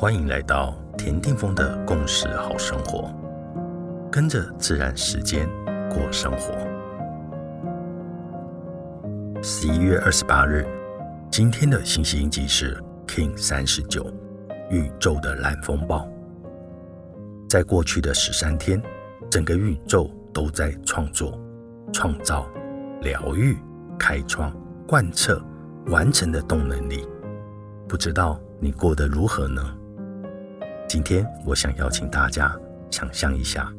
欢迎来到田定峰的共识好生活，跟着自然时间过生活。十一月二十八日，今天的星系印记是 King 三十九，宇宙的蓝风暴。在过去的十三天，整个宇宙都在创作、创造、疗愈、开创、贯彻、完成的动能力。不知道你过得如何呢？今天我想邀请大家想象一下，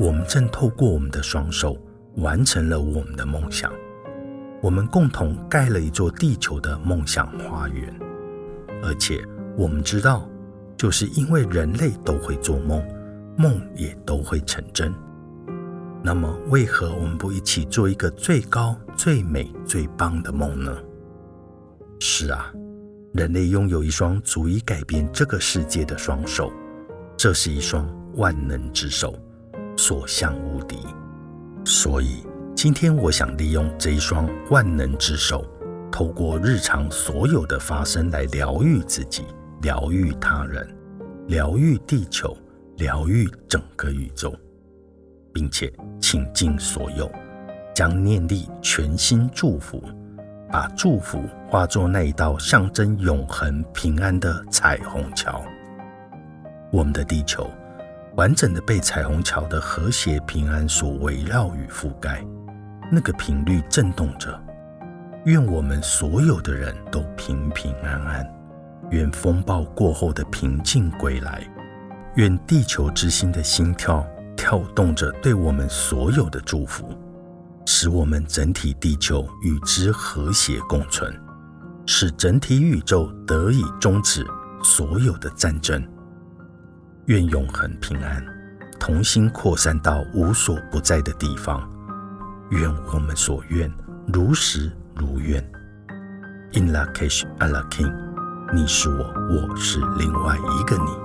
我们正透过我们的双手完成了我们的梦想。我们共同盖了一座地球的梦想花园，而且我们知道，就是因为人类都会做梦，梦也都会成真。那么，为何我们不一起做一个最高、最美、最棒的梦呢？是啊。人类拥有一双足以改变这个世界的双手，这是一双万能之手，所向无敌。所以，今天我想利用这一双万能之手，透过日常所有的发生来疗愈自己、疗愈他人、疗愈地球、疗愈整个宇宙，并且倾尽所有，将念力全心祝福。把祝福化作那一道象征永恒平安的彩虹桥。我们的地球完整的被彩虹桥的和谐平安所围绕与覆盖，那个频率震动着。愿我们所有的人都平平安安，愿风暴过后的平静归来，愿地球之心的心跳跳动着对我们所有的祝福。使我们整体地球与之和谐共存，使整体宇宙得以终止所有的战争。愿永恒平安，同心扩散到无所不在的地方。愿我们所愿如实如愿。In la case, Allah King，你是我，我是另外一个你。